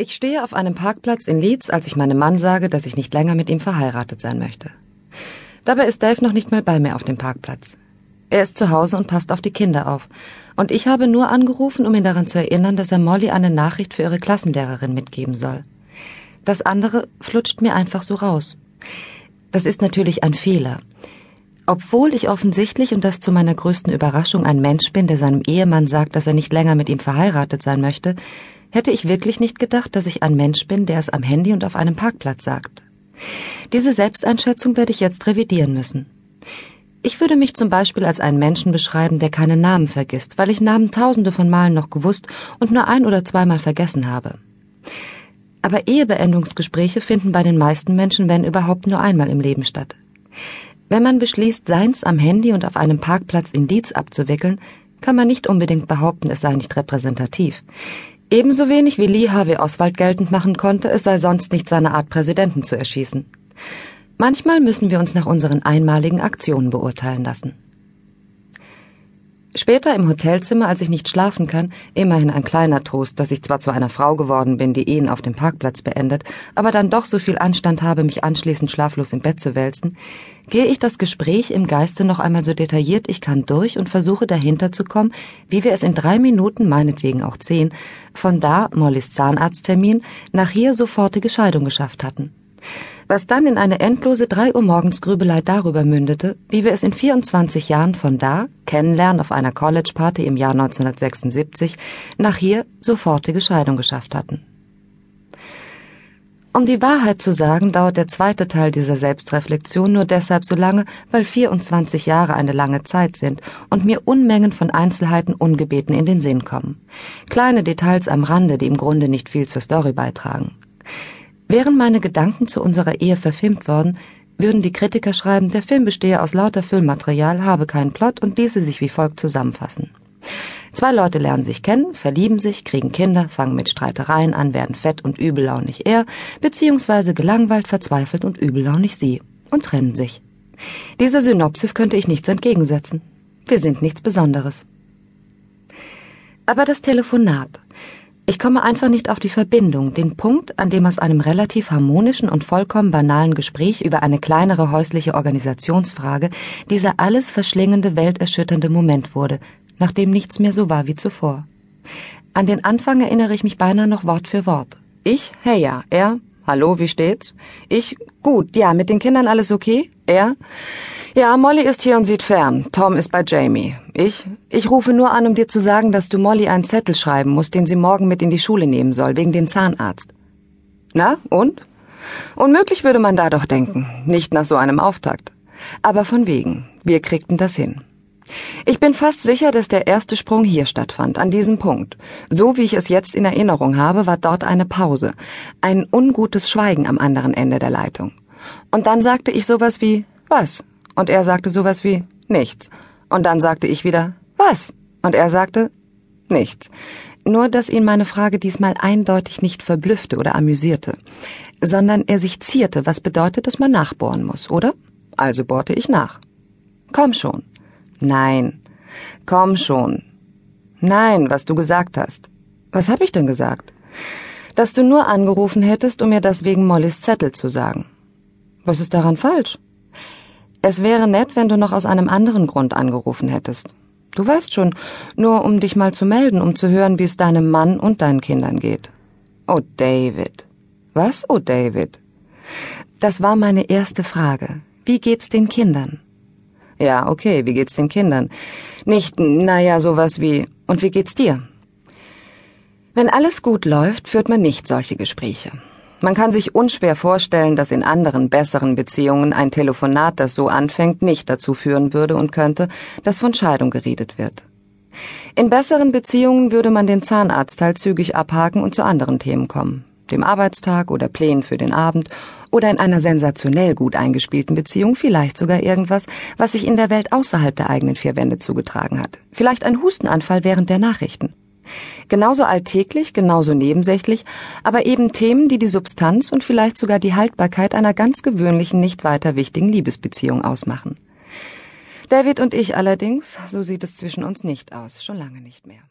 Ich stehe auf einem Parkplatz in Leeds, als ich meinem Mann sage, dass ich nicht länger mit ihm verheiratet sein möchte. Dabei ist Dave noch nicht mal bei mir auf dem Parkplatz. Er ist zu Hause und passt auf die Kinder auf. Und ich habe nur angerufen, um ihn daran zu erinnern, dass er Molly eine Nachricht für ihre Klassenlehrerin mitgeben soll. Das andere flutscht mir einfach so raus. Das ist natürlich ein Fehler. Obwohl ich offensichtlich und das zu meiner größten Überraschung ein Mensch bin, der seinem Ehemann sagt, dass er nicht länger mit ihm verheiratet sein möchte, hätte ich wirklich nicht gedacht, dass ich ein Mensch bin, der es am Handy und auf einem Parkplatz sagt. Diese Selbsteinschätzung werde ich jetzt revidieren müssen. Ich würde mich zum Beispiel als einen Menschen beschreiben, der keine Namen vergisst, weil ich Namen tausende von Malen noch gewusst und nur ein oder zweimal vergessen habe. Aber Ehebeendungsgespräche finden bei den meisten Menschen, wenn überhaupt, nur einmal im Leben statt. Wenn man beschließt, seins am Handy und auf einem Parkplatz Indiz abzuwickeln, kann man nicht unbedingt behaupten, es sei nicht repräsentativ. Ebenso wenig wie Lee Harvey Oswald geltend machen konnte, es sei sonst nicht seine Art, Präsidenten zu erschießen. Manchmal müssen wir uns nach unseren einmaligen Aktionen beurteilen lassen. Später im Hotelzimmer, als ich nicht schlafen kann, immerhin ein kleiner Trost, dass ich zwar zu einer Frau geworden bin, die Ehen auf dem Parkplatz beendet, aber dann doch so viel Anstand habe, mich anschließend schlaflos im Bett zu wälzen, gehe ich das Gespräch im Geiste noch einmal so detailliert ich kann durch und versuche dahinter zu kommen, wie wir es in drei Minuten, meinetwegen auch zehn, von da, Mollys Zahnarzttermin, nach hier sofortige Scheidung geschafft hatten was dann in eine endlose drei Uhr morgens Grübelei darüber mündete, wie wir es in 24 Jahren von da, Kennenlernen auf einer College-Party im Jahr 1976, nach hier sofortige Scheidung geschafft hatten. Um die Wahrheit zu sagen, dauert der zweite Teil dieser Selbstreflexion nur deshalb so lange, weil 24 Jahre eine lange Zeit sind und mir Unmengen von Einzelheiten ungebeten in den Sinn kommen. Kleine Details am Rande, die im Grunde nicht viel zur Story beitragen. Wären meine Gedanken zu unserer Ehe verfilmt worden, würden die Kritiker schreiben, der Film bestehe aus lauter Filmmaterial, habe keinen Plot und ließe sich wie folgt zusammenfassen. Zwei Leute lernen sich kennen, verlieben sich, kriegen Kinder, fangen mit Streitereien an, werden fett und übellaunig er, beziehungsweise gelangweilt, verzweifelt und übellaunig sie und trennen sich. Dieser Synopsis könnte ich nichts entgegensetzen. Wir sind nichts Besonderes. Aber das Telefonat, ich komme einfach nicht auf die Verbindung, den Punkt, an dem aus einem relativ harmonischen und vollkommen banalen Gespräch über eine kleinere häusliche Organisationsfrage dieser alles verschlingende, welterschütternde Moment wurde, nachdem nichts mehr so war wie zuvor. An den Anfang erinnere ich mich beinahe noch Wort für Wort. Ich, hey ja, er, hallo, wie steht's? Ich, gut, ja, mit den Kindern alles okay? Er, ja, Molly ist hier und sieht fern. Tom ist bei Jamie. Ich? Ich rufe nur an, um dir zu sagen, dass du Molly einen Zettel schreiben musst, den sie morgen mit in die Schule nehmen soll, wegen dem Zahnarzt. Na, und? Unmöglich würde man da doch denken. Nicht nach so einem Auftakt. Aber von wegen. Wir kriegten das hin. Ich bin fast sicher, dass der erste Sprung hier stattfand, an diesem Punkt. So wie ich es jetzt in Erinnerung habe, war dort eine Pause, ein ungutes Schweigen am anderen Ende der Leitung. Und dann sagte ich sowas wie, was? Und er sagte sowas wie nichts. Und dann sagte ich wieder was? Und er sagte nichts. Nur, dass ihn meine Frage diesmal eindeutig nicht verblüffte oder amüsierte, sondern er sich zierte, was bedeutet, dass man nachbohren muss, oder? Also bohrte ich nach. Komm schon. Nein. Komm schon. Nein, was du gesagt hast. Was hab ich denn gesagt? Dass du nur angerufen hättest, um mir das wegen Mollys Zettel zu sagen. Was ist daran falsch? Es wäre nett, wenn du noch aus einem anderen Grund angerufen hättest. Du weißt schon, nur um dich mal zu melden, um zu hören, wie es deinem Mann und deinen Kindern geht. Oh, David. Was, oh, David? Das war meine erste Frage. Wie geht's den Kindern? Ja, okay, wie geht's den Kindern? Nicht, naja, sowas wie, und wie geht's dir? Wenn alles gut läuft, führt man nicht solche Gespräche. Man kann sich unschwer vorstellen, dass in anderen besseren Beziehungen ein Telefonat, das so anfängt, nicht dazu führen würde und könnte, dass von Scheidung geredet wird. In besseren Beziehungen würde man den Zahnarztteil zügig abhaken und zu anderen Themen kommen, dem Arbeitstag oder Plänen für den Abend oder in einer sensationell gut eingespielten Beziehung vielleicht sogar irgendwas, was sich in der Welt außerhalb der eigenen vier Wände zugetragen hat. Vielleicht ein Hustenanfall während der Nachrichten. Genauso alltäglich, genauso nebensächlich, aber eben Themen, die die Substanz und vielleicht sogar die Haltbarkeit einer ganz gewöhnlichen, nicht weiter wichtigen Liebesbeziehung ausmachen. David und ich allerdings, so sieht es zwischen uns nicht aus, schon lange nicht mehr.